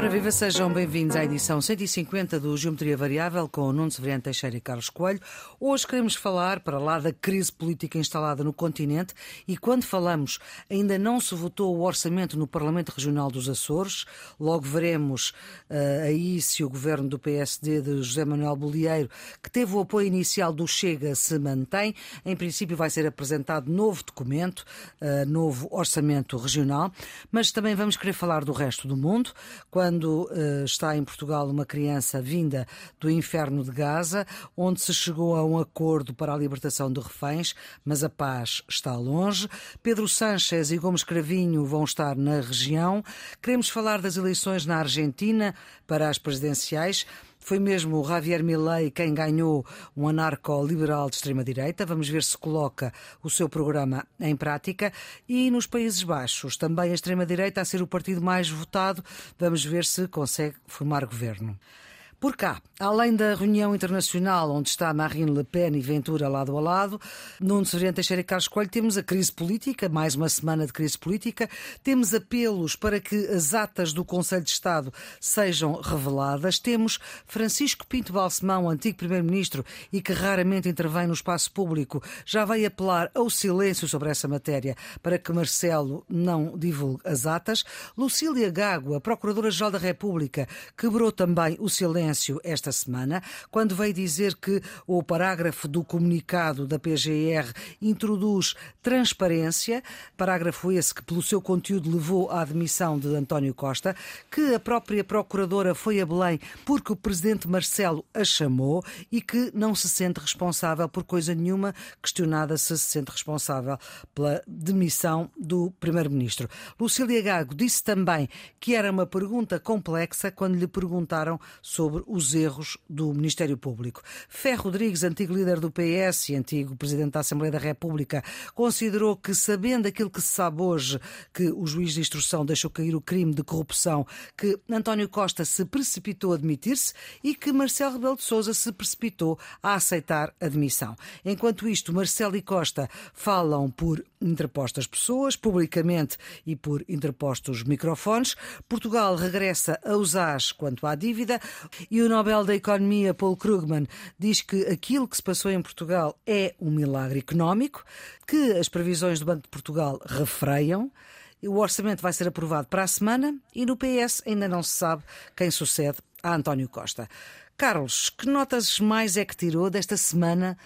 Ora, viva, sejam bem-vindos à edição 150 do Geometria Variável com o Nuno Severiano Teixeira e Carlos Coelho. Hoje queremos falar, para lá da crise política instalada no continente, e quando falamos, ainda não se votou o orçamento no Parlamento Regional dos Açores. Logo veremos uh, aí se o governo do PSD de José Manuel Bolieiro, que teve o apoio inicial do Chega, se mantém. Em princípio, vai ser apresentado novo documento, uh, novo orçamento regional, mas também vamos querer falar do resto do mundo quando uh, está em Portugal uma criança vinda do inferno de Gaza, onde se chegou a um acordo para a libertação de reféns, mas a paz está longe. Pedro Sánchez e Gomes Cravinho vão estar na região. Queremos falar das eleições na Argentina para as presidenciais. Foi mesmo o Javier Milei quem ganhou um anarco-liberal de extrema-direita. Vamos ver se coloca o seu programa em prática. E nos Países Baixos, também a extrema-direita a ser o partido mais votado. Vamos ver se consegue formar governo. Por cá, além da reunião internacional onde está Marine Le Pen e Ventura lado a lado, Nuno Severiano Teixeira e Carlos Coelho, temos a crise política, mais uma semana de crise política, temos apelos para que as atas do Conselho de Estado sejam reveladas, temos Francisco Pinto Balsemão, antigo Primeiro-Ministro e que raramente intervém no espaço público, já vai apelar ao silêncio sobre essa matéria para que Marcelo não divulgue as atas. Lucília Gago, a Procuradora-Geral da República, quebrou também o silêncio silêncio esta semana, quando veio dizer que o parágrafo do comunicado da PGR introduz transparência, parágrafo esse que, pelo seu conteúdo, levou à admissão de António Costa, que a própria Procuradora foi a Belém porque o Presidente Marcelo a chamou e que não se sente responsável por coisa nenhuma, questionada se se sente responsável pela demissão do Primeiro-Ministro. Lucília Gago disse também que era uma pergunta complexa quando lhe perguntaram sobre sobre os erros do Ministério Público. Ferro Rodrigues, antigo líder do PS e antigo presidente da Assembleia da República, considerou que, sabendo aquilo que se sabe hoje, que o juiz de instrução deixou cair o crime de corrupção, que António Costa se precipitou a admitir-se e que Marcelo Rebelo de Sousa se precipitou a aceitar a demissão. Enquanto isto, Marcelo e Costa falam por interpostas pessoas, publicamente e por interpostos microfones. Portugal regressa a usar quanto à dívida e o Nobel da Economia, Paul Krugman, diz que aquilo que se passou em Portugal é um milagre económico, que as previsões do Banco de Portugal refreiam. O orçamento vai ser aprovado para a semana e no PS ainda não se sabe quem sucede a António Costa. Carlos, que notas mais é que tirou desta semana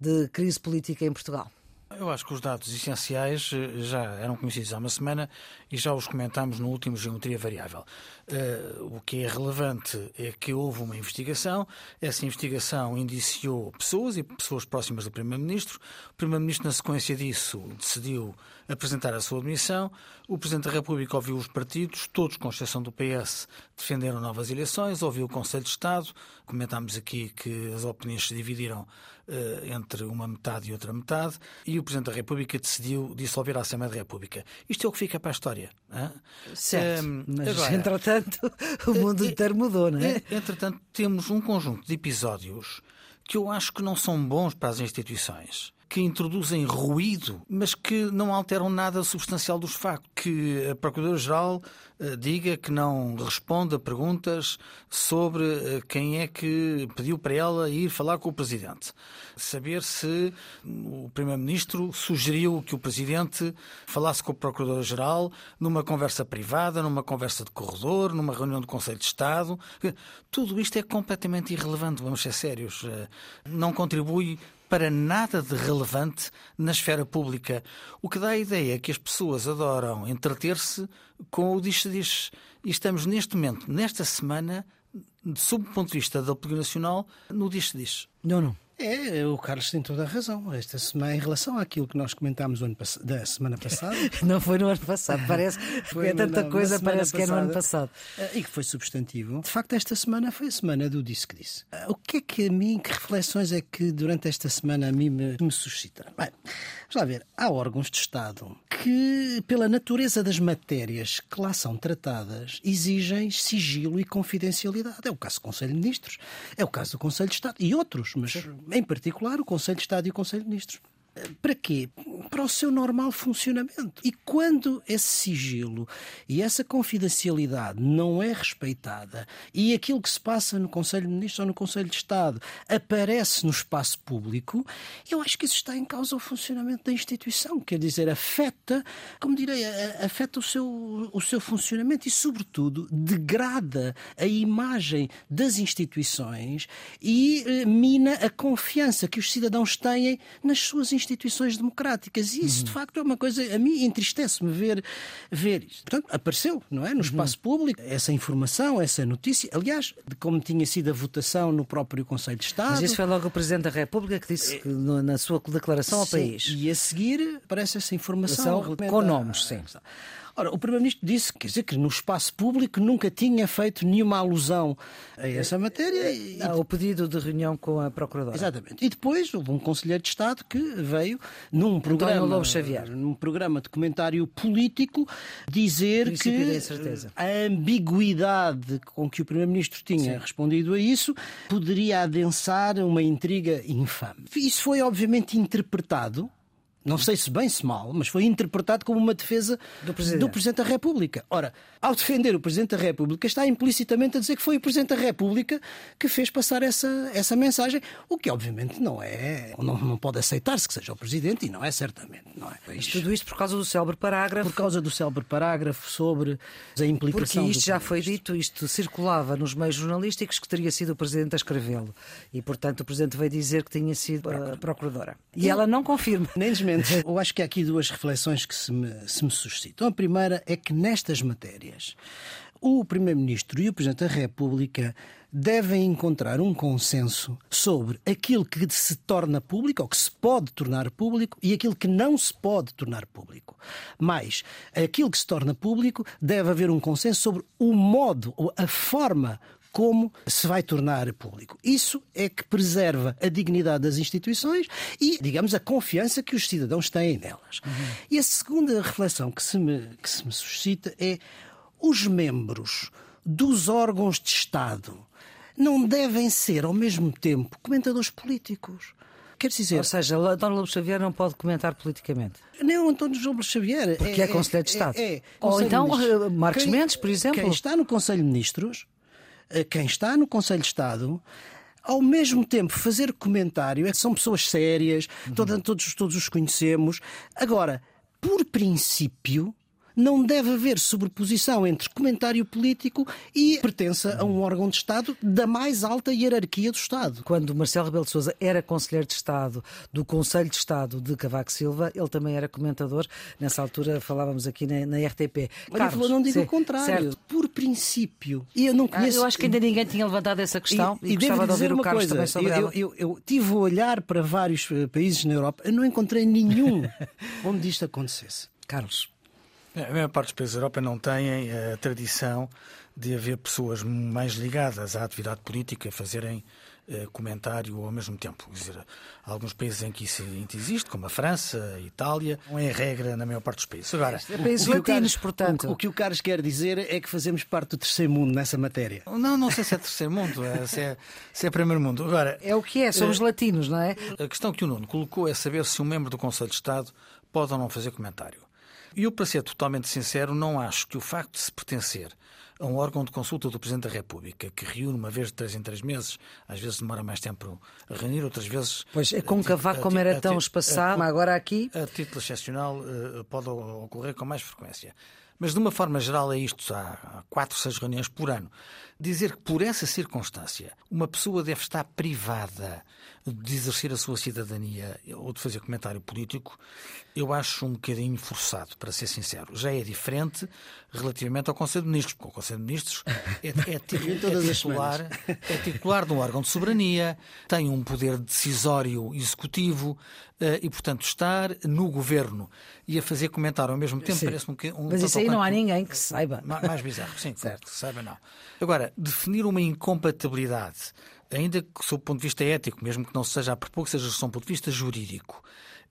de crise política em Portugal? Eu acho que os dados essenciais eh, já eram conhecidos há uma semana e já os comentámos no último Geometria Variável. Uh, o que é relevante é que houve uma investigação, essa investigação indiciou pessoas e pessoas próximas do Primeiro-Ministro. O Primeiro-Ministro, na sequência disso, decidiu apresentar a sua admissão. O Presidente da República ouviu os partidos, todos, com exceção do PS, defenderam novas eleições, ouviu o Conselho de Estado. Comentámos aqui que as opiniões se dividiram entre uma metade e outra metade. E o Presidente da República decidiu dissolver a Assembleia da República. Isto é o que fica para a história. Hein? Certo. Um, mas, agora, entretanto, o mundo inteiro mudou, não é? Entretanto, temos um conjunto de episódios que eu acho que não são bons para as instituições que introduzem ruído, mas que não alteram nada substancial dos factos. Que a Procuradora-Geral uh, diga que não responde a perguntas sobre uh, quem é que pediu para ela ir falar com o Presidente. Saber se o Primeiro-Ministro sugeriu que o Presidente falasse com o Procurador-Geral numa conversa privada, numa conversa de corredor, numa reunião do Conselho de Estado. Tudo isto é completamente irrelevante, vamos ser sérios. Uh, não contribui para nada de relevante na esfera pública, o que dá a ideia que as pessoas adoram entreter-se com o diz-diz. E estamos neste momento, nesta semana, sob o ponto de vista da política nacional, no diz-diz. Não, não. É, o Carlos tem toda a razão. Esta semana, em relação àquilo que nós comentámos ano, da semana passada. não foi no ano passado, parece. Foi é tanta não, coisa, parece passada, que é no ano passado. Eh, e que foi substantivo. De facto, esta semana foi a semana do Disse que Disse. Eh, o que é que a mim, que reflexões é que durante esta semana a mim me, me suscita? Bem, vamos lá ver. Há órgãos de Estado que, pela natureza das matérias que lá são tratadas, exigem sigilo e confidencialidade. É o caso do Conselho de Ministros, é o caso do Conselho de Estado e outros, mas em particular o Conselho de Estado e o Conselho de Ministros. Para quê? Para o seu normal funcionamento. E quando esse sigilo e essa confidencialidade não é respeitada e aquilo que se passa no Conselho de Ministros ou no Conselho de Estado aparece no espaço público, eu acho que isso está em causa o funcionamento da instituição. Quer dizer, afeta, como direi, afeta o seu, o seu funcionamento e, sobretudo, degrada a imagem das instituições e eh, mina a confiança que os cidadãos têm nas suas instituições instituições democráticas. E isso, de facto, é uma coisa. A mim entristece-me ver, ver isso. Portanto, apareceu, não é? No espaço público, essa informação, essa notícia. Aliás, de como tinha sido a votação no próprio Conselho de Estado. Mas isso foi logo o Presidente da República que disse que, na sua declaração ao sim, país. E a seguir aparece essa informação. Com nomes, sim. Ora, o Primeiro-Ministro disse quer dizer, que no espaço público nunca tinha feito nenhuma alusão a essa matéria. E... O pedido de reunião com a Procuradora. Exatamente. E depois houve um Conselheiro de Estado que veio num programa, Lobo Xavier. num programa de comentário político dizer que a ambiguidade com que o Primeiro-Ministro tinha Sim. respondido a isso poderia adensar uma intriga infame. Isso foi obviamente interpretado não sei se bem se mal, mas foi interpretado como uma defesa do Presidente. do Presidente da República. Ora, ao defender o Presidente da República, está implicitamente a dizer que foi o Presidente da República que fez passar essa, essa mensagem, o que obviamente não é, não, não pode aceitar-se que seja o Presidente, e não é certamente. Não é? Mas tudo isto por causa do célebre parágrafo. Por causa do célebre parágrafo sobre a implicação. Porque isto já foi dito, isto circulava nos meios jornalísticos que teria sido o Presidente a escrevê-lo. E, portanto, o Presidente veio dizer que tinha sido a Procuradora. E, e ela não confirma. Nem desmente eu acho que há aqui duas reflexões que se me, se me suscitam. A primeira é que nestas matérias o Primeiro-Ministro e o Presidente da República devem encontrar um consenso sobre aquilo que se torna público, ou que se pode tornar público, e aquilo que não se pode tornar público. Mas aquilo que se torna público deve haver um consenso sobre o modo, ou a forma como se vai tornar público. Isso é que preserva a dignidade das instituições e, digamos, a confiança que os cidadãos têm nelas. Uhum. E a segunda reflexão que se, me, que se me suscita é os membros dos órgãos de Estado não devem ser, ao mesmo tempo, comentadores políticos. Quer dizer, Ou seja, António Lobo Xavier não pode comentar politicamente. Nem o António Lobo Xavier. Porque é, é Conselheiro de Estado. É, é, Ou então Marcos quem, Mendes, por exemplo. Quem está no Conselho de Ministros quem está no Conselho de Estado ao mesmo tempo fazer comentário, é que são pessoas sérias, uhum. todos, todos os conhecemos. Agora, por princípio, não deve haver sobreposição entre comentário político e pertença a um órgão de Estado da mais alta hierarquia do Estado. Quando Marcelo Rebelo de Sousa era Conselheiro de Estado do Conselho de Estado de Cavaco Silva, ele também era comentador. Nessa altura falávamos aqui na, na RTP. Mas Carlos, não digo sim, o contrário. Certo. Por princípio. Eu não conheço... Ah, eu acho que ainda ninguém tinha levantado essa questão e, e, e gostava de ouvir o Carlos coisa, também sobre eu, ela. Eu, eu, eu tive a olhar para vários eh, países na Europa, eu não encontrei nenhum onde isto acontecesse. Carlos. A maior parte dos países da Europa não têm a tradição de haver pessoas mais ligadas à atividade política fazerem eh, comentário ao mesmo tempo. Quer dizer, há alguns países em que isso existe, como a França, a Itália, não é regra na maior parte dos países. Agora, é países latinos, portanto. O, o, que o Carlos quer dizer é que fazemos parte do terceiro mundo nessa matéria. Não, não sei se é terceiro mundo, é, se, é, se é primeiro mundo. Agora, é o que é, somos é, latinos, não é? A questão que o Nuno colocou é saber se um membro do Conselho de Estado pode ou não fazer comentário. E eu, para ser totalmente sincero, não acho que o facto de se pertencer a um órgão de consulta do Presidente da República, que reúne uma vez de três em três meses, às vezes demora mais tempo a reunir, outras vezes. Pois é, com Cavaco, como era tão espaçado, mas agora aqui. A título excepcional eh, pode ocorrer com mais frequência. Mas, de uma forma geral, é isto. Há quatro, seis reuniões por ano. Dizer que, por essa circunstância, uma pessoa deve estar privada de exercer a sua cidadania ou de fazer comentário político, eu acho um bocadinho forçado, para ser sincero. Já é diferente relativamente ao Conselho de Ministros, porque o Conselho de Ministros é, é, é, titular, é titular de um órgão de soberania, tem um poder decisório executivo eh, e, portanto, estar no governo e a fazer comentário ao mesmo tempo parece-me um, um Mas isso aí não há ninguém que saiba. Mais bizarro, sim, certo. que saiba não. Agora, definir uma incompatibilidade ainda que sob o ponto de vista ético, mesmo que não seja a propor, que seja sob o ponto de vista jurídico,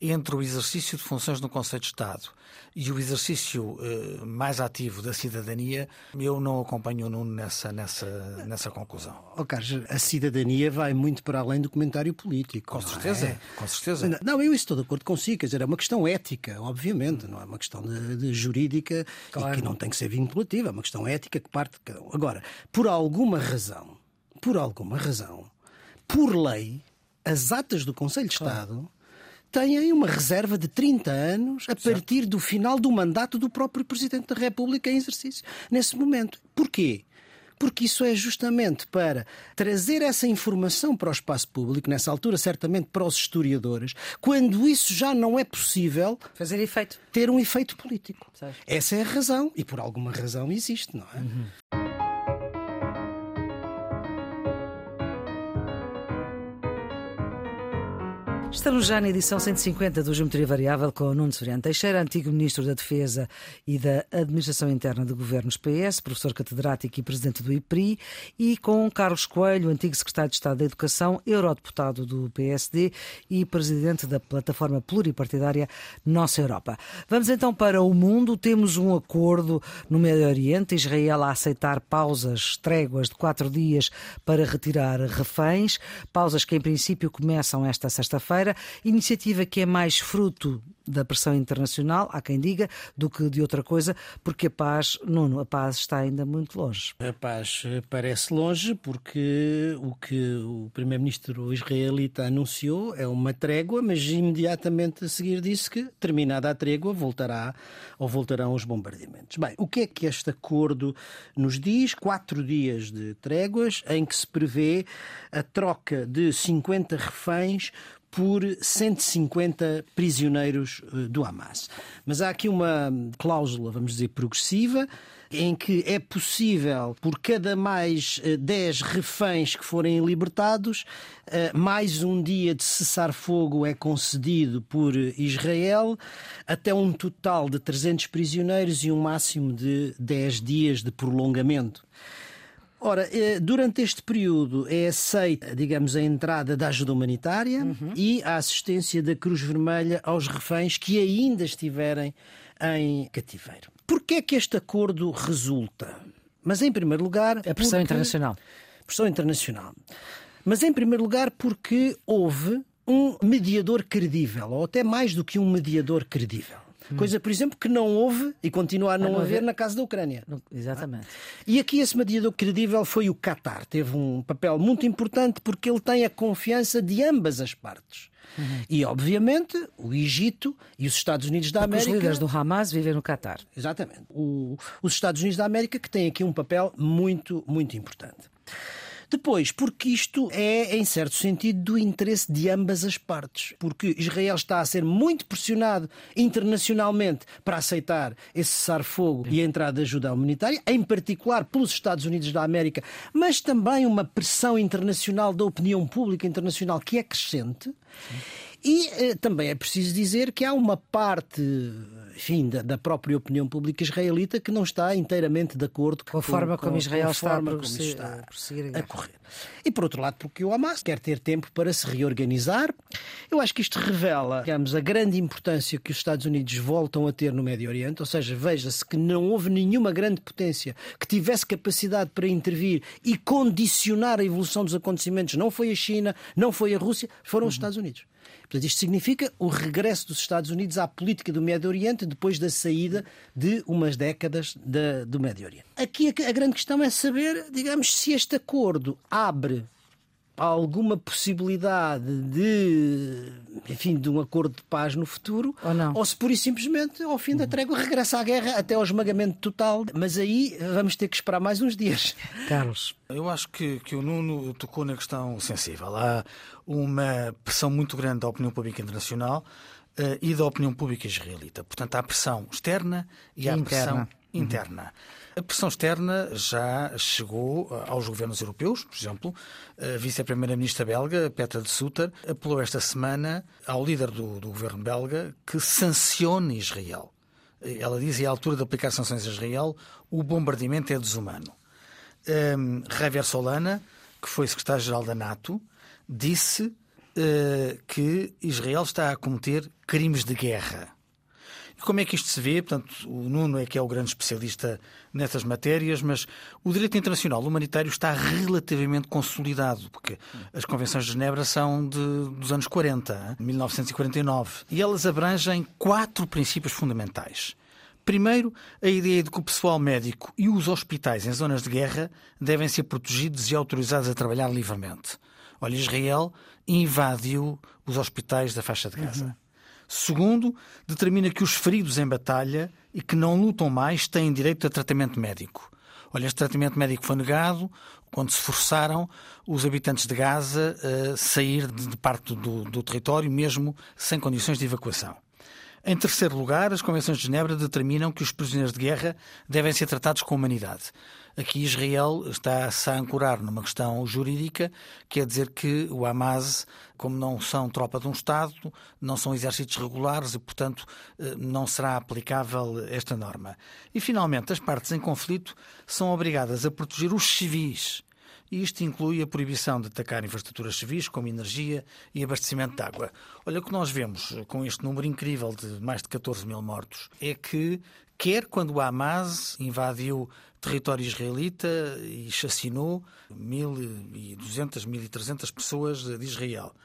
entre o exercício de funções no Conselho de Estado e o exercício eh, mais ativo da cidadania, eu não acompanho o Nuno nessa, nessa, nessa conclusão. Oh, Carlos, a cidadania vai muito para além do comentário político. Com certeza, é? com certeza. Não, eu estou de acordo consigo, quer dizer, é uma questão ética, obviamente, não é uma questão de, de jurídica claro. e que não tem que ser vinculativa, é uma questão ética que parte de cada um. Agora, por alguma razão, por alguma razão, por lei, as atas do Conselho de Estado têm uma reserva de 30 anos a partir certo. do final do mandato do próprio Presidente da República em exercício, nesse momento. Porquê? Porque isso é justamente para trazer essa informação para o espaço público, nessa altura, certamente para os historiadores, quando isso já não é possível fazer efeito, ter um efeito político. Essa é a razão, e por alguma razão existe, não é? Uhum. Estamos já na edição 150 do Geometria Variável com Nuno Severiano Teixeira, antigo Ministro da Defesa e da Administração Interna de Governos PS, professor catedrático e presidente do IPRI, e com Carlos Coelho, antigo Secretário de Estado da Educação, eurodeputado do PSD e presidente da plataforma pluripartidária Nossa Europa. Vamos então para o mundo. Temos um acordo no Médio Oriente, Israel a aceitar pausas, tréguas de quatro dias para retirar reféns, pausas que em princípio começam esta sexta-feira iniciativa que é mais fruto da pressão internacional, há quem diga, do que de outra coisa, porque a paz, Nuno, a paz está ainda muito longe. A paz parece longe porque o que o primeiro-ministro israelita anunciou é uma trégua, mas imediatamente a seguir disse que, terminada a trégua, voltará ou voltarão os bombardeamentos. Bem, o que é que este acordo nos diz? Quatro dias de tréguas em que se prevê a troca de 50 reféns por 150 prisioneiros eh, do Hamas. Mas há aqui uma cláusula, vamos dizer, progressiva, em que é possível, por cada mais 10 eh, reféns que forem libertados, eh, mais um dia de cessar-fogo é concedido por Israel, até um total de 300 prisioneiros e um máximo de 10 dias de prolongamento. Ora, eh, durante este período é aceita, digamos, a entrada da ajuda humanitária uhum. e a assistência da Cruz Vermelha aos reféns que ainda estiverem em cativeiro. Porquê é que este acordo resulta? Mas, em primeiro lugar... A pressão porque... internacional. Pressão internacional. Mas, em primeiro lugar, porque houve um mediador credível, ou até mais do que um mediador credível. Hum. Coisa, por exemplo, que não houve e continua a não, haver, haver na casa da Ucrânia. Exatamente. E aqui esse mediador credível foi o Qatar. Teve um papel muito importante porque ele tem a confiança de ambas as partes. Uhum. E, obviamente, o Egito e os Estados Unidos da América. Os líderes do Hamas vivem no Qatar. Exatamente. O, os Estados Unidos da América que têm aqui um papel muito, muito importante. Depois, porque isto é, em certo sentido, do interesse de ambas as partes. Porque Israel está a ser muito pressionado internacionalmente para aceitar esse cessar-fogo e a entrada de ajuda humanitária, em particular pelos Estados Unidos da América, mas também uma pressão internacional da opinião pública internacional que é crescente. Sim. E eh, também é preciso dizer que há uma parte enfim, da, da, própria opinião pública israelita que não está inteiramente de acordo com a forma como Israel com a está, a, prosseguir, está a, prosseguir a correr. E por outro lado, porque o Hamas quer ter tempo para se reorganizar. Eu acho que isto revela, digamos, a grande importância que os Estados Unidos voltam a ter no Médio Oriente, ou seja, veja-se que não houve nenhuma grande potência que tivesse capacidade para intervir e condicionar a evolução dos acontecimentos. Não foi a China, não foi a Rússia, foram os uhum. Estados Unidos. Portanto, isto significa o regresso dos Estados Unidos à política do Médio Oriente depois da saída de umas décadas do Médio Oriente. Aqui a, a grande questão é saber, digamos, se este acordo abre alguma possibilidade de, enfim, de um acordo de paz no futuro, ou, não. ou se pura e simplesmente, ao fim da trégua, regressa à guerra até ao esmagamento total. Mas aí vamos ter que esperar mais uns dias. Carlos. Eu acho que, que o Nuno tocou na questão sensível. Há uma pressão muito grande da opinião pública internacional uh, e da opinião pública israelita. Portanto, há pressão externa e, há a pressão interna. A pressão externa já chegou eh, aos governos europeus, por exemplo, a vice-primeira-ministra belga, Petra de Sutter, apelou esta semana ao líder do, do governo belga que sancione Israel. Ela diz que, à altura de aplicar sanções a Israel, o bombardeamento é desumano. Um, Javier Solana, que foi secretário-geral da NATO, disse uh, que Israel está a cometer crimes de guerra. Como é que isto se vê? Portanto, o Nuno é que é o grande especialista nessas matérias, mas o direito internacional humanitário está relativamente consolidado, porque as convenções de Genebra são de, dos anos 40, 1949, e elas abrangem quatro princípios fundamentais. Primeiro, a ideia de que o pessoal médico e os hospitais em zonas de guerra devem ser protegidos e autorizados a trabalhar livremente. Olha, Israel invadiu os hospitais da faixa de Gaza. Uhum. Segundo, determina que os feridos em batalha e que não lutam mais têm direito a tratamento médico. Olha, este tratamento médico foi negado quando se forçaram os habitantes de Gaza a sair de parte do, do território, mesmo sem condições de evacuação. Em terceiro lugar, as Convenções de Genebra determinam que os prisioneiros de guerra devem ser tratados com humanidade. Aqui Israel está-se a ancorar numa questão jurídica, quer dizer que o Hamas, como não são tropa de um Estado, não são exércitos regulares e, portanto, eh, não será aplicável esta norma. E, finalmente, as partes em conflito são obrigadas a proteger os civis e isto inclui a proibição de atacar infraestruturas civis, como energia e abastecimento de água. Olha, o que nós vemos com este número incrível de mais de 14 mil mortos é que, quer quando o Hamas invadiu território israelita e chacinou 1.200, 1.300 pessoas de Israel,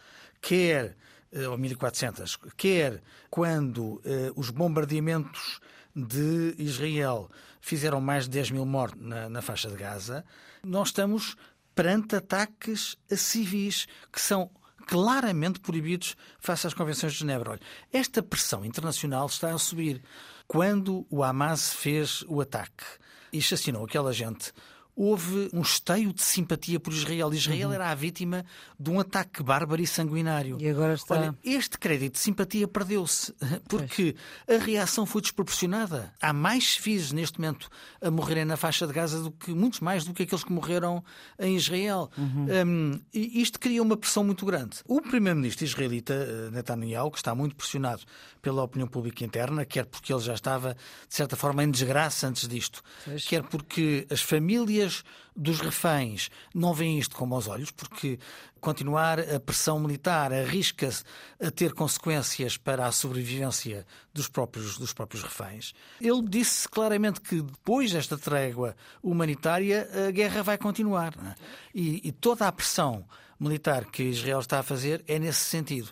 quer eh, ou 1.400, quer quando eh, os bombardeamentos de Israel fizeram mais de 10 mil mortos na, na faixa de Gaza, nós estamos perante ataques a civis que são claramente proibidos face às convenções de Genebra. Olha, esta pressão internacional está a subir. Quando o Hamas fez o ataque e assassinou aquela gente, houve um esteio de simpatia por Israel. Israel uhum. era a vítima de um ataque bárbaro e sanguinário. E agora está... Olha, este crédito de simpatia perdeu-se porque pois. a reação foi desproporcionada. Há mais civis neste momento a morrerem na faixa de Gaza do que muitos mais do que aqueles que morreram em Israel. Uhum. Um, e isto cria uma pressão muito grande. O primeiro-ministro israelita eh, Netanyahu, que está muito pressionado pela opinião pública interna, quer porque ele já estava de certa forma em desgraça antes disto, pois. quer porque as famílias famílias dos reféns não veem isto com bons olhos, porque continuar a pressão militar arrisca-se a ter consequências para a sobrevivência dos próprios, dos próprios reféns. Ele disse claramente que depois desta trégua humanitária a guerra vai continuar. É? E, e toda a pressão militar que Israel está a fazer é nesse sentido.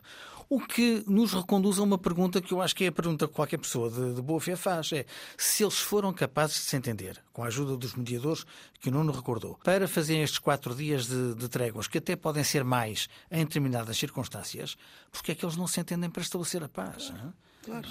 O que nos reconduz a uma pergunta que eu acho que é a pergunta que qualquer pessoa de, de boa fé faz: é se eles foram capazes de se entender, com a ajuda dos mediadores que o Nuno recordou, para fazerem estes quatro dias de, de tréguas, que até podem ser mais em determinadas circunstâncias, porque é que eles não se entendem para estabelecer a paz? Claro. claro.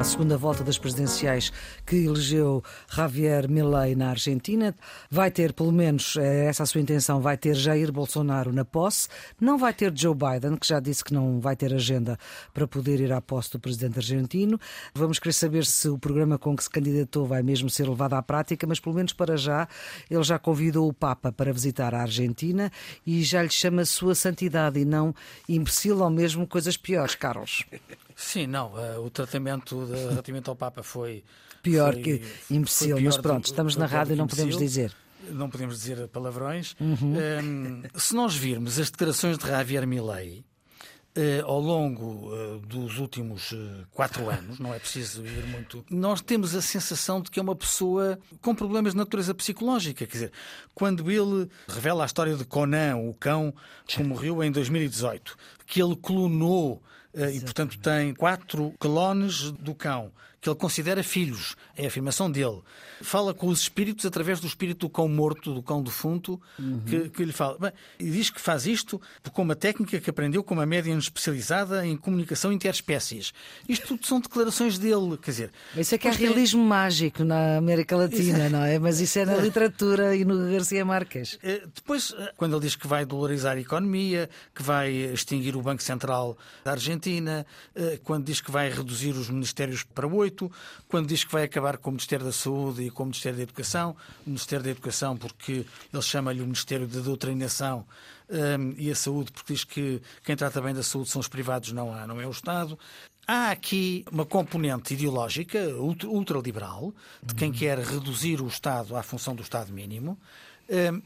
A segunda volta das presidenciais que elegeu Javier Milei na Argentina vai ter, pelo menos, é essa a sua intenção, vai ter Jair Bolsonaro na posse, não vai ter Joe Biden, que já disse que não vai ter agenda para poder ir à posse do presidente argentino. Vamos querer saber se o programa com que se candidatou vai mesmo ser levado à prática, mas pelo menos para já ele já convidou o Papa para visitar a Argentina e já lhe chama Sua Santidade e não imbecil ou mesmo coisas piores, Carlos. Sim, não. Uh, o tratamento de, relativamente ao Papa foi. Pior foi, que imbecil, pior mas pronto, estamos na rádio e não podemos dizer. Não podemos dizer palavrões. Uhum. Um, se nós virmos as declarações de Javier Milei, Uh, ao longo uh, dos últimos uh, quatro anos, não é preciso ir muito, nós temos a sensação de que é uma pessoa com problemas de natureza psicológica. Quer dizer, quando ele revela a história de Conan, o cão que morreu em 2018, que ele clonou. E, portanto, tem quatro clones do cão que ele considera filhos. É a afirmação dele. Fala com os espíritos através do espírito do cão morto, do cão defunto, uhum. que, que lhe fala. Bem, e diz que faz isto com uma técnica que aprendeu com uma médium especializada em comunicação interespécies. Isto tudo são declarações dele. Quer dizer, isso é que é realismo mágico na América Latina, não é? Mas isso é na literatura e no Garcia Marques. Eh, depois, eh, quando ele diz que vai dolarizar a economia, que vai extinguir o Banco Central da Argentina, eh, quando diz que vai reduzir os ministérios para oito, quando diz que vai acabar com o Ministério da Saúde e com o Ministério da Educação. O Ministério da Educação, porque ele chama-lhe o Ministério da Doutrinação um, e a Saúde, porque diz que quem trata bem da saúde são os privados, não, há, não é o Estado. há aqui uma componente ideológica ultraliberal de quem quer reduzir o Estado à função do Estado mínimo,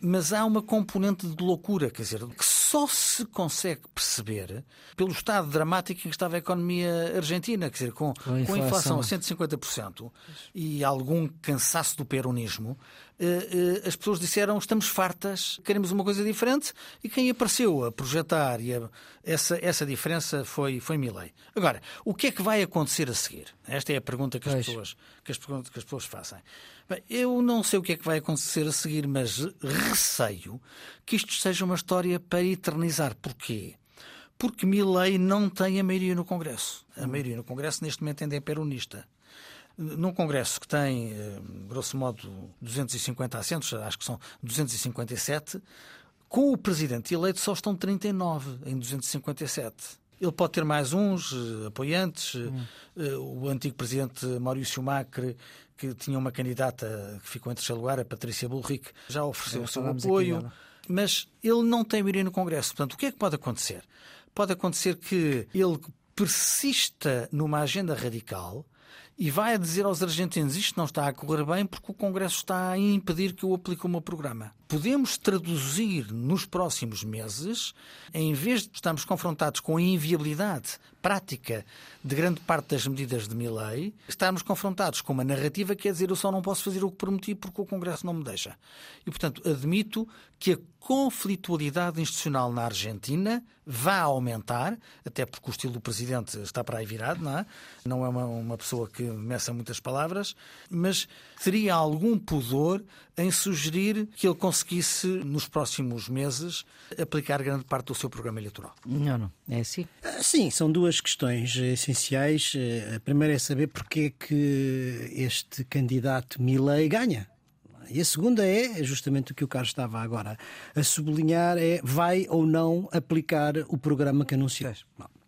mas há uma componente de loucura, quer dizer, que só se consegue perceber pelo estado dramático em que estava a economia argentina, quer dizer, com, com a inflação, a 150% e algum cansaço do peronismo, eh, eh, as pessoas disseram estamos fartas, queremos uma coisa diferente e quem apareceu a projetar e a, essa, essa diferença foi, foi Milley. Agora, o que é que vai acontecer a seguir? Esta é a pergunta que as, pessoas, que as, que as pessoas fazem. Bem, eu não sei o que é que vai acontecer a seguir, mas receio que isto seja uma história para eternizar. Porquê? Porque Milley não tem a maioria no Congresso. A maioria no Congresso neste momento ainda é peronista. Num Congresso que tem, eh, grosso modo, 250 assentos, acho que são 257, com o presidente eleito só estão 39 em 257. Ele pode ter mais uns eh, apoiantes. Hum. O antigo presidente Maurício Macri que tinha uma candidata que ficou em terceiro lugar, a Patrícia Bullrich, já ofereceu o seu apoio, mas ele não tem maioria no Congresso. Portanto, o que é que pode acontecer? Pode acontecer que ele persista numa agenda radical e vai a dizer aos argentinos isto não está a correr bem porque o Congresso está a impedir que eu aplique o meu programa. Podemos traduzir nos próximos meses, em vez de estarmos confrontados com a inviabilidade prática de grande parte das medidas de Milley, estarmos confrontados com uma narrativa que quer dizer eu só não posso fazer o que prometi porque o Congresso não me deixa. E, portanto, admito que a conflitualidade institucional na Argentina vai aumentar, até porque o estilo do Presidente está para aí virado, não é? Não é uma, uma pessoa que meça muitas palavras, mas teria algum pudor em sugerir que ele conseguisse, nos próximos meses, aplicar grande parte do seu programa eleitoral. Não, não. É assim? Ah, sim, são duas questões essenciais. A primeira é saber porque é que este candidato Milley ganha. E a segunda é justamente o que o Carlos estava agora a sublinhar: é vai ou não aplicar o programa que anunciou.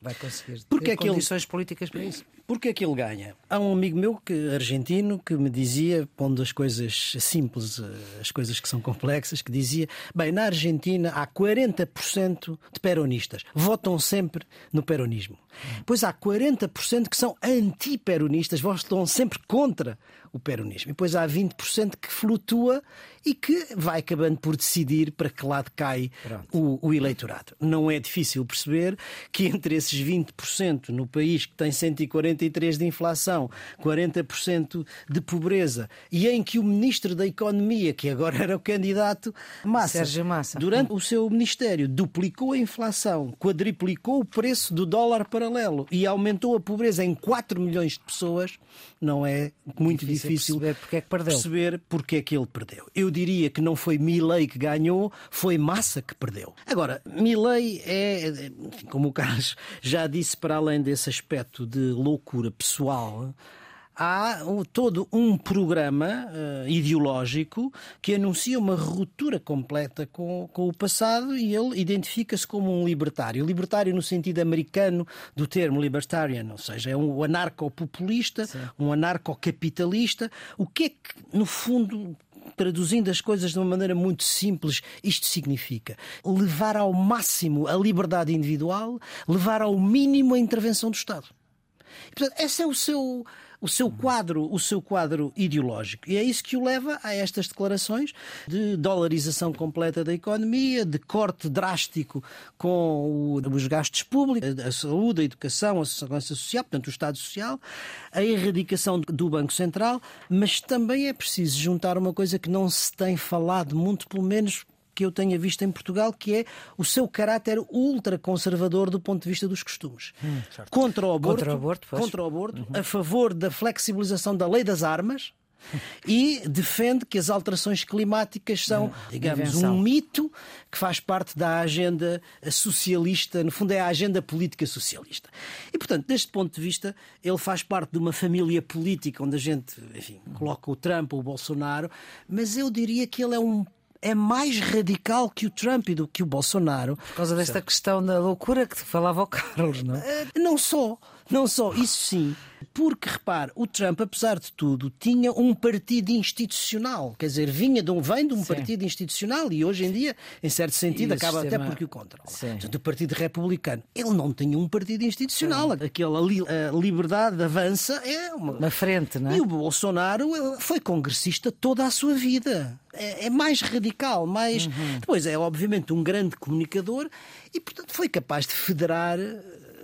Vai conseguir ter é condições ele... políticas para isso. Porque é que ele ganha? Há um amigo meu que, argentino que me dizia, pondo as coisas simples, eh, as coisas que são complexas, que dizia: bem, na Argentina há 40% de peronistas, votam sempre no peronismo. Pois há 40% que são anti-peronistas, votam sempre contra o peronismo. E depois há 20% que flutua e que vai acabando por decidir para que lado cai o, o, eleitorado. Não é difícil perceber que entre esses 20% no país que tem 143 de inflação, 40% de pobreza e em que o ministro da Economia, que agora era o candidato Massa, Sérgio Massa, durante o seu ministério duplicou a inflação, quadriplicou o preço do dólar paralelo e aumentou a pobreza em 4 milhões de pessoas, não é muito difícil, difícil perceber porque é que perdeu. Perceber porque é que ele perdeu. Eu diria que não foi Milley que ganhou, foi Massa que perdeu. Agora, Milley é, como o Carlos já disse, para além desse aspecto de loucura pessoal, há todo um programa uh, ideológico que anuncia uma ruptura completa com, com o passado e ele identifica-se como um libertário. Libertário no sentido americano do termo libertarian, ou seja, é um anarcopopulista, um anarcocapitalista. O que é que, no fundo, traduzindo as coisas de uma maneira muito simples, isto significa levar ao máximo a liberdade individual, levar ao mínimo a intervenção do Estado. E, portanto, esse é o seu o seu quadro, o seu quadro ideológico. E é isso que o leva a estas declarações de dolarização completa da economia, de corte drástico com os gastos públicos, a saúde, a educação, a segurança social, portanto o Estado Social, a erradicação do Banco Central, mas também é preciso juntar uma coisa que não se tem falado muito, pelo menos que eu tenha visto em Portugal, que é o seu caráter ultraconservador do ponto de vista dos costumes. Hum, contra o aborto, contra o aborto, contra o aborto uhum. a favor da flexibilização da lei das armas, e defende que as alterações climáticas são, digamos, Invenção. um mito que faz parte da agenda socialista, no fundo é a agenda política socialista. E, portanto, deste ponto de vista, ele faz parte de uma família política onde a gente, enfim, coloca o Trump ou o Bolsonaro, mas eu diria que ele é um é mais radical que o Trump e do que o Bolsonaro. Por causa desta questão da loucura que falava o Carlos, não é? Não só, não só, isso sim. Porque, repare, o Trump, apesar de tudo, tinha um partido institucional. Quer dizer, vinha de um, vem de um Sim. partido institucional e hoje em dia, em certo sentido, e acaba sistema... até porque o controla. Portanto, o Partido Republicano, ele não tinha um partido institucional. Sim. Aquela li, liberdade avança é uma... Na frente, não é? E o Bolsonaro foi congressista toda a sua vida. É, é mais radical, mais. Uhum. Depois é, obviamente, um grande comunicador e, portanto, foi capaz de federar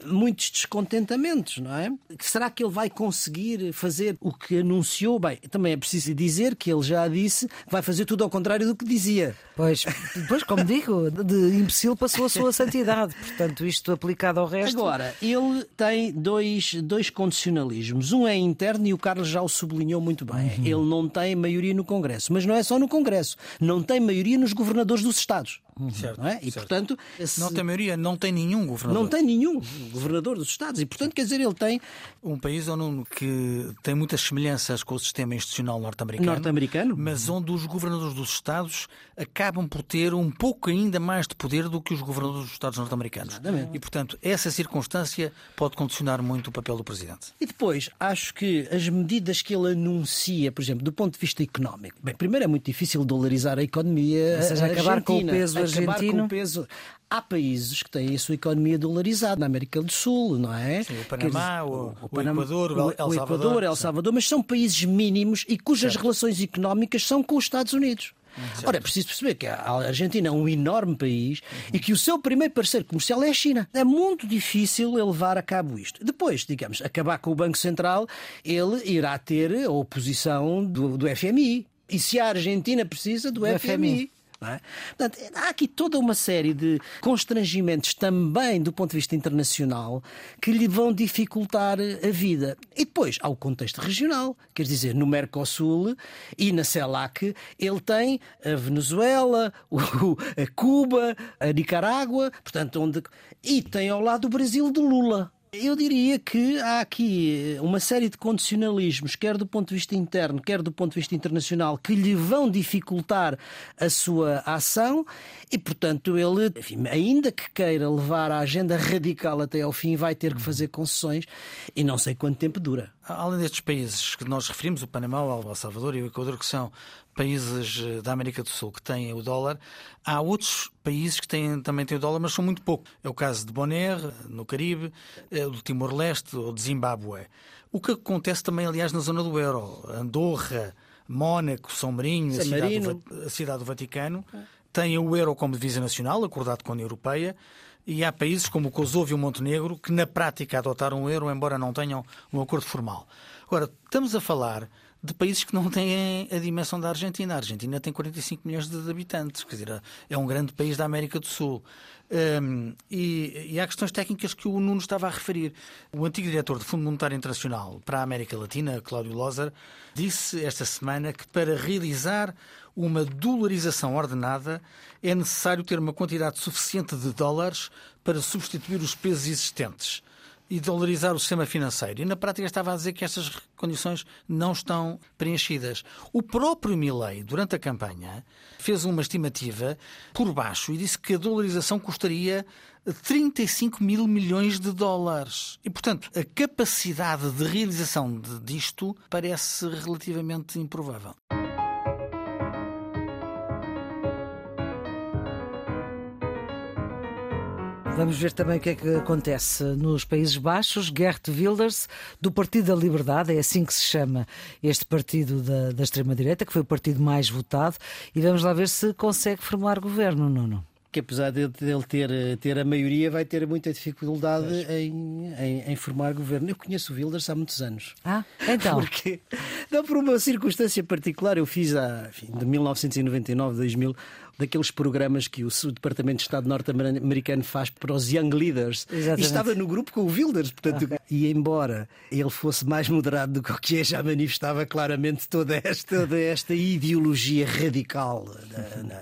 muitos descontentamentos, não é? Será que ele vai conseguir fazer o que anunciou? Bem, também é preciso dizer que ele já disse que vai fazer tudo ao contrário do que dizia. Pois, depois, como digo, de imbecil passou a sua santidade. Portanto, isto aplicado ao resto. Agora, ele tem dois, dois condicionalismos. Um é interno e o Carlos já o sublinhou muito bem. Uhum. Ele não tem maioria no Congresso. Mas não é só no Congresso. Não tem maioria nos governadores dos Estados. Uhum. Certo, não é? E, certo. portanto, esse... não tem maioria, não tem nenhum governador. Não tem nenhum governador dos Estados. E, portanto, quer dizer, ele tem. Um país onde, que tem muitas semelhanças com o sistema institucional norte-americano. Norte-americano. Mas onde os governadores dos Estados acabam por ter um pouco ainda mais de poder do que os governadores dos Estados norte-americanos. E, portanto, essa circunstância pode condicionar muito o papel do Presidente. E depois, acho que as medidas que ele anuncia, por exemplo, do ponto de vista económico. Bem, primeiro é muito difícil dolarizar a economia. Ou seja, acabar com o peso argentino. Com o peso. Há países que têm a sua economia dolarizada, na América do Sul, não é? Sim, o Panamá, dizer, o, o, o, Panamá, Equador, o, El Salvador. O Equador, El Salvador, mas são países mínimos e cujas certo. relações económicas são com os Estados Unidos. Certo. Ora, é preciso perceber que a Argentina é um enorme país uhum. e que o seu primeiro parceiro comercial é a China. É muito difícil ele levar a cabo isto. Depois, digamos, acabar com o Banco Central, ele irá ter a oposição do, do FMI. E se a Argentina precisa do, do FMI. FMI. É? Portanto, há aqui toda uma série de constrangimentos também do ponto de vista internacional que lhe vão dificultar a vida. E depois há o contexto regional, quer dizer, no Mercosul e na CELAC, ele tem a Venezuela, a Cuba, a Nicarágua, portanto, onde... e tem ao lado o Brasil de Lula. Eu diria que há aqui uma série de condicionalismos, quer do ponto de vista interno, quer do ponto de vista internacional, que lhe vão dificultar a sua ação e, portanto, ele, enfim, ainda que queira levar a agenda radical até ao fim, vai ter que fazer concessões e não sei quanto tempo dura. Além destes países que nós referimos, o Panamá, o El Salvador e o Equador, que são países eh, da América do Sul que têm o dólar, há outros países que têm, também têm o dólar, mas são muito pouco. É o caso de Bonaire, no Caribe, é do Timor-Leste ou de Zimbábue. O que acontece também, aliás, na zona do euro. Andorra, Mónaco, São Marinho, a cidade, do, a cidade, do, Vaticano, têm o euro como divisa nacional, acordado com a União Europeia, e há países como o Kosovo e o Montenegro que, na prática, adotaram o euro, embora não tenham um acordo formal. Agora, estamos a falar de países que não têm a dimensão da Argentina. A Argentina tem 45 milhões de habitantes, quer dizer, é um grande país da América do Sul. Um, e, e, há questões técnicas que o Nuno estava a referir. O antigo diretor do Fundo Monetário Internacional para a América Latina, Cláudio Lozer, disse esta semana que para realizar uma dolarização ordenada é necessário ter uma quantidade suficiente de dólares para substituir os pesos existentes e dolarizar o sistema financeiro. E na prática estava a dizer que estas condições não estão preenchidas. O próprio Milley, durante a campanha, fez uma estimativa por baixo e disse que a dolarização custaria 35 mil milhões de dólares. E, portanto, a capacidade de realização disto parece relativamente improvável. Vamos ver também o que é que acontece nos Países Baixos. Gert Wilders, do Partido da Liberdade, é assim que se chama este partido da, da extrema-direita, que foi o partido mais votado. E vamos lá ver se consegue formar governo, Nuno que apesar de ele ter, ter a maioria, vai ter muita dificuldade em, em, em, formar governo. Eu conheço o Wilders há muitos anos. Ah, então? Porque, não por uma circunstância particular, eu fiz há, enfim, de 1999, 2000, daqueles programas que o Departamento de Estado norte-americano faz para os Young Leaders. Exatamente. E estava no grupo com o Wilders, portanto, ah. e embora ele fosse mais moderado do que o que é, já manifestava claramente toda esta, toda esta ideologia radical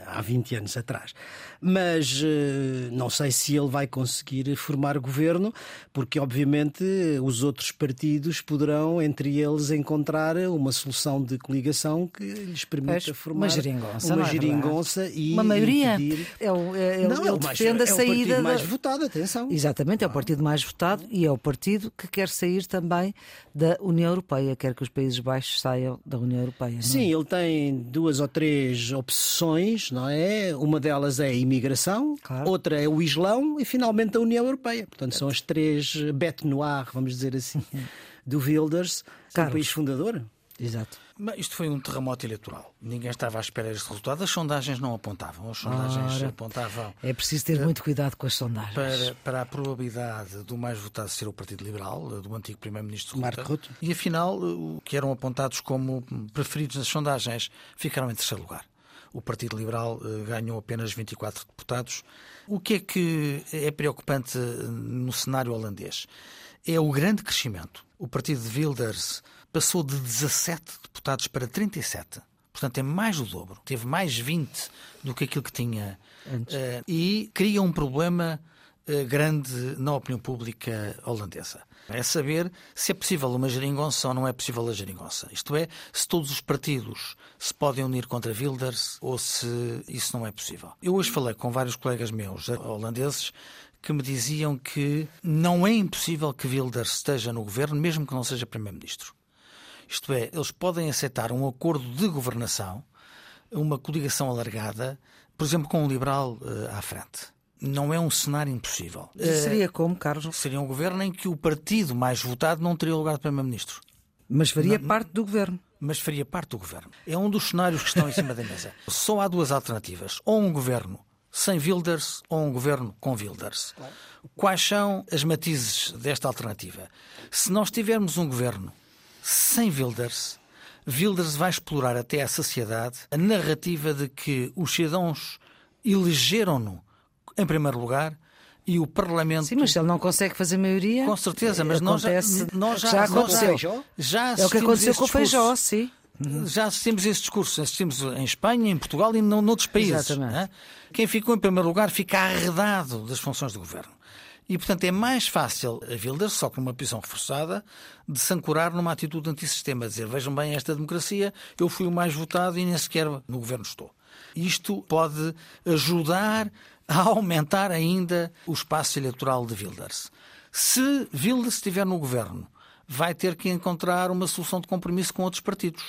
há 20 anos atrás. Mas eh, não sei se ele vai conseguir formar governo, porque obviamente os outros partidos poderão, entre eles, encontrar uma solução de coligação que lhes permita formar uma geringonça, uma é geringonça e. Uma maioria. Impedir... É o, é, não, ele é o mais, defende a é saída. o partido mais da... votado, atenção. Exatamente, é o partido mais votado e é o partido que quer sair também da União Europeia, quer que os Países Baixos saiam da União Europeia. É? Sim, ele tem duas ou três opções, não é? Uma delas é a imigração, Claro. outra é o Islão e finalmente a União Europeia. Portanto, são as três bete noir, vamos dizer assim, do Wilders, é Carlos. o país fundador. Exato. Mas isto foi um terremoto eleitoral. Ninguém estava à espera deste resultado. As sondagens não apontavam. As sondagens Ora. apontavam É preciso ter muito cuidado com as sondagens. para, para a probabilidade do mais votado ser o Partido Liberal, do antigo Primeiro-Ministro Marco Rutte. E afinal, o que eram apontados como preferidos nas sondagens ficaram em terceiro lugar. O Partido Liberal eh, ganhou apenas 24 deputados. O que é que é preocupante eh, no cenário holandês? É o grande crescimento. O partido de Wilders passou de 17 deputados para 37. Portanto, é mais do dobro. Teve mais 20 do que aquilo que tinha. Eh, e cria um problema eh, grande na opinião pública holandesa. É saber se é possível uma geringonça ou não é possível a geringonça. Isto é, se todos os partidos se podem unir contra Wilders ou se isso não é possível. Eu hoje falei com vários colegas meus eh, holandeses que me diziam que não é impossível que Wilders esteja no governo, mesmo que não seja primeiro-ministro. Isto é, eles podem aceitar um acordo de governação, uma coligação alargada, por exemplo, com um liberal eh, à frente. Não é um cenário impossível. Eh, Seria como, Carlos? Seria um governo em que o partido mais votado não teria lugar de primeiro-ministro, Mas faria parte do governo. mas faria parte do governo. É um dos cenários que estão em cima da mesa. Só há duas alternativas: ou um governo sem Wilders ou um governo com Wilders. Quais são as matizes desta alternativa? Se nós tivermos um governo sem Wilders, Wilders vai explorar até à saciedade a narrativa de que os cidadãos elegeram-no em primeiro lugar e o Parlamento. Sim, mas se ele não consegue fazer maioria. Com certeza, mas nós já, acontece- nós já, já nós aconteceu. já, já É o que aconteceu com o Feijó, sim. Já assistimos esse discurso. Assistimos em Espanha, em Portugal e no- noutros países. Exatamente. né? Quem ficou em primeiro lugar fica arredado das funções do governo. E, portanto, é mais fácil a Wilders, só com uma posição reforçada, de se ancorar numa atitude antissistema, dizer vejam bem esta democracia, eu fui o mais votado e nem sequer no governo estou. Isto pode ajudar a aumentar ainda o espaço eleitoral de Wilders. Se Wilders estiver no governo, vai ter que encontrar uma solução de compromisso com outros partidos,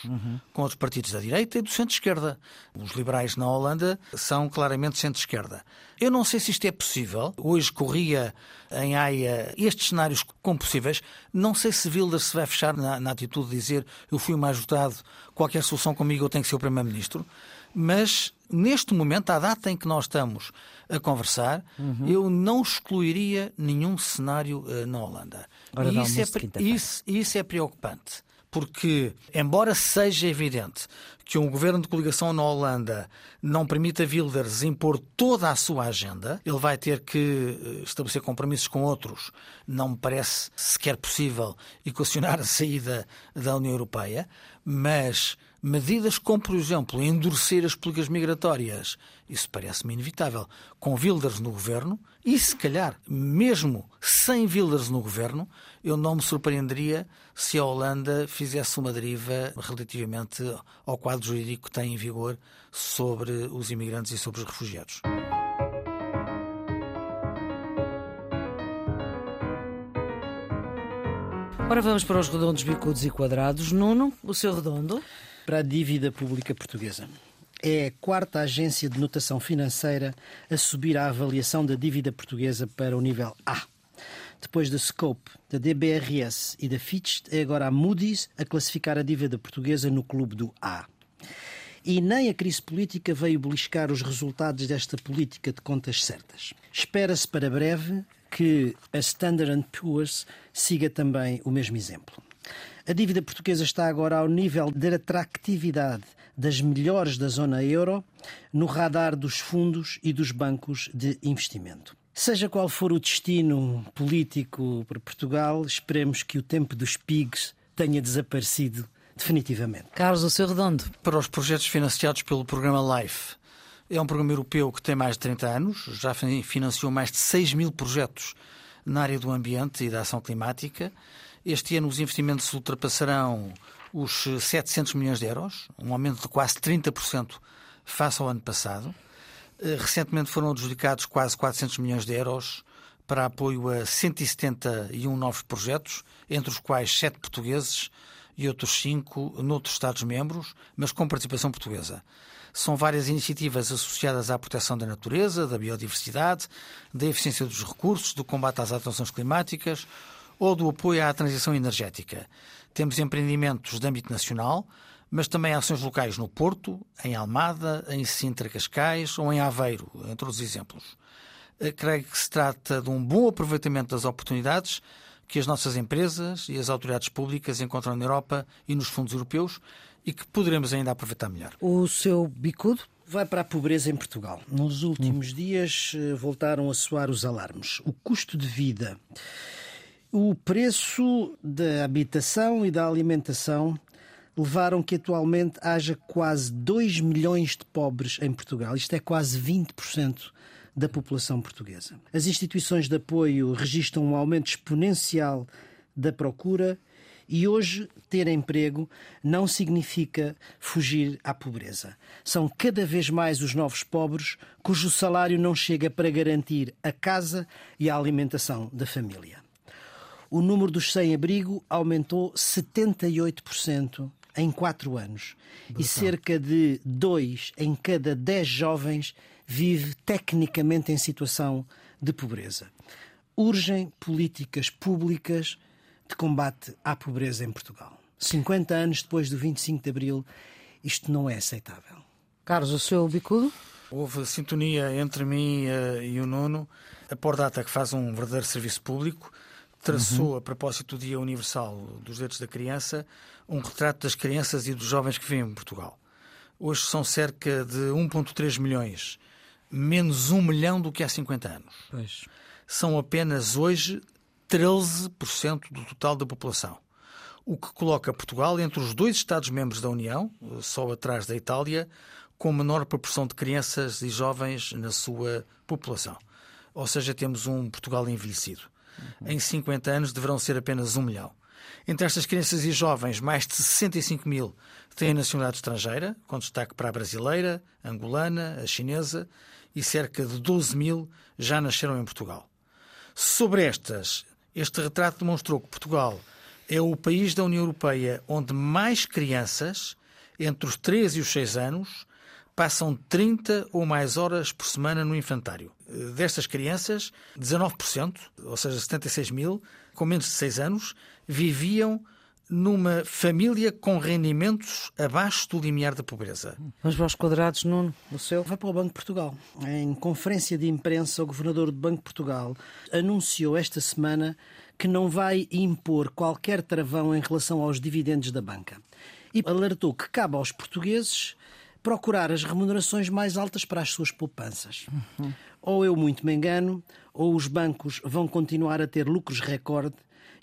com outros partidos da direita e do centro-esquerda. Os liberais na Holanda são claramente centro-esquerda. Eu não sei se isto é possível. Hoje corria em Haia estes cenários como possíveis. Não sei se Wilders se vai fechar na, na atitude de dizer eu fui mais votado, qualquer solução comigo eu tenho que ser o primeiro-ministro. Mas neste momento, à data em que nós estamos a conversar, Uhum. eu não excluiria nenhum cenário eh, na Holanda. Ora, E isso, é, isso, isso é preocupante. Porque, embora seja evidente que um governo de coligação na Holanda não permita Wilders impor toda a sua agenda, ele vai ter que eh, estabelecer compromissos com outros. Não me parece sequer possível equacionar a saída da União Europeia, mas medidas como, por exemplo, endurecer as políticas migratórias, isso parece-me inevitável. Com Wilders no governo, e se calhar, mesmo sem Wilders no governo, eu não me surpreenderia se a Holanda fizesse uma deriva relativamente ao quadro jurídico que tem em vigor sobre os imigrantes e sobre os refugiados. Ora, vamos para os redondos, bicudos e quadrados. Nuno, o seu redondo. Para a dívida pública portuguesa. É a quarta agência de notação financeira a subir a avaliação da dívida portuguesa para o nível A. Depois da Scope, da DBRS e da Fitch, é agora a Moody's a classificar a dívida portuguesa no clube do A. E nem a crise política veio beliscar os resultados desta política de contas certas. Espera-se para breve que a Standard Poor's siga também o mesmo exemplo. A dívida portuguesa está agora ao nível de atractividade das melhores da zona euro no radar dos fundos e dos bancos de investimento. Seja qual for o destino político para Portugal, esperemos que o tempo dos PIGs tenha desaparecido definitivamente. Carlos, o seu redondo. Para os projetos financiados pelo programa LIFE, é um programa europeu que tem mais de 30 anos, já financiou mais de 6 mil projetos na área do ambiente e da ação climática. Este ano os investimentos ultrapassarão os 700 milhões de euros, um aumento de quase 30% face ao ano passado. Eh, recentemente foram adjudicados quase 400 milhões de euros para apoio a 171 novos projetos, entre os quais sete portugueses e outros cinco noutros Estados-membros, mas com participação portuguesa. São várias iniciativas associadas à proteção da natureza, da biodiversidade, da eficiência dos recursos, do combate às alterações climáticas ou do apoio à transição energética. Temos empreendimentos de âmbito nacional, mas também ações locais no Porto, em Almada, em Sintra Cascais ou em Aveiro, entre outros exemplos. Eh, creio que se trata de um bom aproveitamento das oportunidades que as nossas empresas e as autoridades públicas encontram na Europa e nos fundos europeus e que poderemos ainda aproveitar melhor. O seu bicudo? Vai para a pobreza em Portugal. Nos últimos hum. dias eh, voltaram a soar os alarmes. O custo de vida, o preço da habitação e da alimentação levaram que atualmente haja quase 2 milhões de pobres em Portugal. Isto é quase 20% da população portuguesa. As instituições de apoio registram um aumento exponencial da procura e hoje ter emprego não significa fugir à pobreza. São cada vez mais os novos pobres cujo salário não chega para garantir a casa e a alimentação da família. O número dos sem-abrigo aumentou 78% em quatro anos Brutal. e cerca de dois em cada dez jovens vive tecnicamente em situação de pobreza. Urgem políticas públicas de combate à pobreza em Portugal. 50 anos depois do 25 de Abril, isto não é aceitável. Carlos, o seu bicudo? Houve sintonia entre mim uh, e o Nuno. A Pordata, que faz um verdadeiro serviço público, traçou, uhum. a propósito do Dia Universal dos Direitos da Criança, um retrato das crianças e dos jovens que vivem em Portugal. Hoje são cerca de 1,3 milhões menos um milhão do que há 50 anos. Pois. São apenas hoje 13% do total da população, o que coloca Portugal entre os dois Estados-membros da União, só atrás da Itália, com menor proporção de crianças e jovens na sua população. Ou seja, temos um Portugal envelhecido. Em 50 anos deverão ser apenas um milhão. Entre estas crianças e jovens, mais de 65 mil têm nacionalidade estrangeira, com destaque para a brasileira, a angolana, a chinesa e cerca de 12 mil já nasceram em Portugal. Sobre estas, este retrato demonstrou que Portugal é o país da União Europeia onde mais crianças, entre os 3 e os 6 anos, passam 30 ou mais horas por semana no infantário. Destas crianças, 19%, ou seja, 76 mil, com menos de 6 anos, viviam numa família com rendimentos abaixo do limiar da pobreza. Vamos para os quadrados, Nuno, o seu? Vai para o Banco de Portugal. Em conferência de imprensa, o governador do Banco de Portugal anunciou esta semana que não vai impor qualquer travão em relação aos dividendos da banca. E alertou que cabe aos portugueses procurar as remunerações mais altas para as suas poupanças. Uhum. Ou eu muito me engano, ou os bancos vão continuar a ter lucros recorde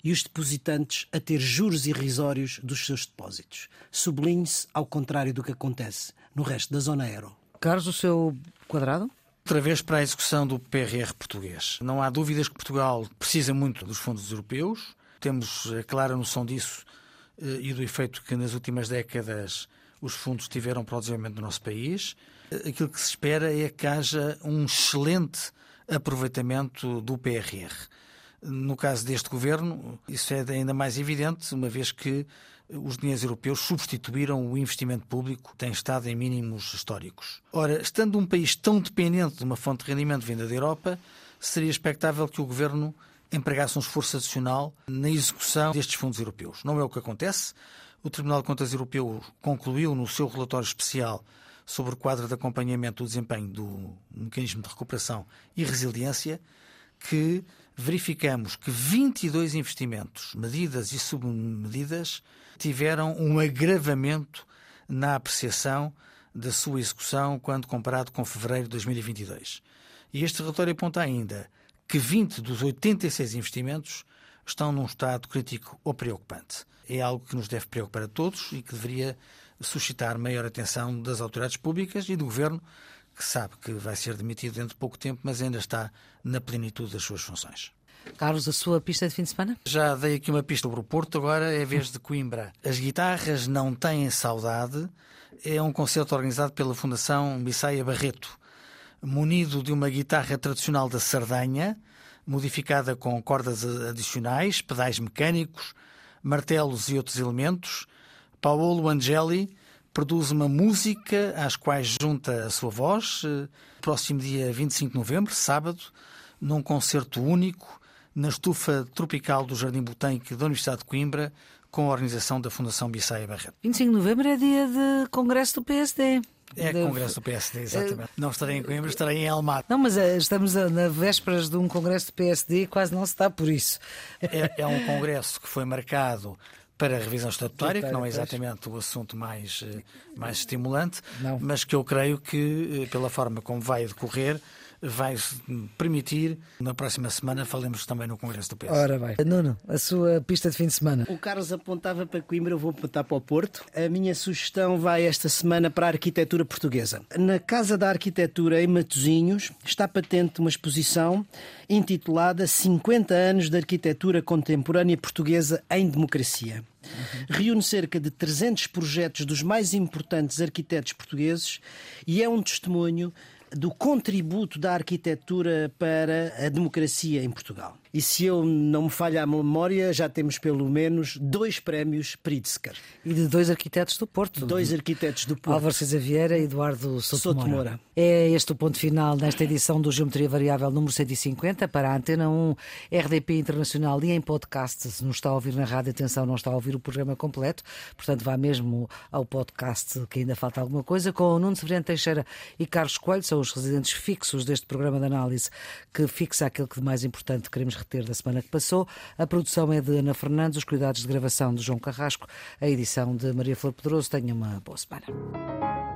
e os depositantes a ter juros irrisórios dos seus depósitos. Sublinhe-se ao contrário do que acontece no resto da zona euro. Carlos, o seu quadrado? Outra vez para a execução do PRR português. Não há dúvidas que Portugal precisa muito dos fundos europeus. Temos a clara noção disso eh, e do efeito que nas últimas décadas os fundos tiveram para o desenvolvimento do nosso país. Aquilo que se espera é que haja um excelente aproveitamento do PRR. No caso deste governo, isso é ainda mais evidente, uma vez que os dinheiros europeus substituíram o investimento público, que tem estado em mínimos históricos. Ora, estando um país tão dependente de uma fonte de rendimento vinda da Europa, seria expectável que o governo empregasse um esforço adicional na execução destes fundos europeus. Não é o que acontece. O Tribunal de Contas Europeu concluiu no seu relatório especial sobre o quadro de acompanhamento do desempenho do mecanismo de recuperação e resiliência que verificamos que 22 investimentos, medidas e submedidas, tiveram um agravamento na apreciação da sua execução quando comparado com fevereiro de 2022. E este relatório aponta ainda que 20 dos 86 investimentos estão num estado crítico ou preocupante. É algo que nos deve preocupar a todos e que deveria suscitar maior atenção das autoridades públicas e do governo que sabe que vai ser demitido dentro de pouco tempo, mas ainda está na plenitude das suas funções. Carlos, a sua pista de fim de semana? Já dei aqui uma pista sobre o Porto, agora é a vez de Coimbra. As guitarras não têm saudade. É um concerto organizado pela Fundação Bissaia Barreto. munido de uma guitarra tradicional da Sardanha, modificada com cordas adicionais, pedais mecânicos, martelos e outros elementos, Paolo Angeli produz uma música às quais junta a sua voz, eh, próximo dia 25 de novembro, sábado, num concerto único na estufa tropical do Jardim Botânico da Universidade de Coimbra, com a organização da Fundação Bissaia Barreto. 25 de novembro é dia de congresso do PSD. É de... congresso do PSD, exatamente. Uh... Não estarei em Coimbra, estarei em Almada. Não, mas uh, estamos na vésperas de um congresso do PSD e quase não se está por isso. É, é um congresso que foi marcado para a revisão estatutária, que não é exatamente o assunto mais, mais estimulante, não. mas que eu creio que, pela forma como vai decorrer, vai permitir, na próxima semana, falemos também no Congresso do PS. Ora bem. Nuno, a sua pista de fim de semana. O Carlos apontava para Coimbra, eu vou apontar para o Porto. A minha sugestão vai esta semana para a arquitetura portuguesa. Na Casa da Arquitetura, em Matosinhos, está patente uma exposição intitulada 50 anos da arquitetura contemporânea portuguesa em democracia. Uhum. Reúne cerca de 300 projetos dos mais importantes arquitetos portugueses e é um testemunho do contributo da arquitetura para a democracia em Portugal. E se eu não me falha a memória, já temos pelo menos dois prémios Pritzker. E de dois arquitetos do Porto. Dois arquitetos do Porto. Álvaro César Vieira e Eduardo Sotomora. Sotomora. É este o ponto final nesta edição do Geometria Variável número 150 para a Antena 1 RDP Internacional e em podcast. Se não está a ouvir na rádio, atenção, não está a ouvir o programa completo. Portanto, vá mesmo ao podcast que ainda falta alguma coisa. Com o Nuno Severino Teixeira e Carlos Coelho, são os residentes fixos deste programa de análise que fixa aquilo que de mais importante queremos reter da semana que passou. A produção é de Ana Fernandes, os cuidados de gravação de João Carrasco, a edição de Maria Flor Pedroso. Tenha uma boa semana.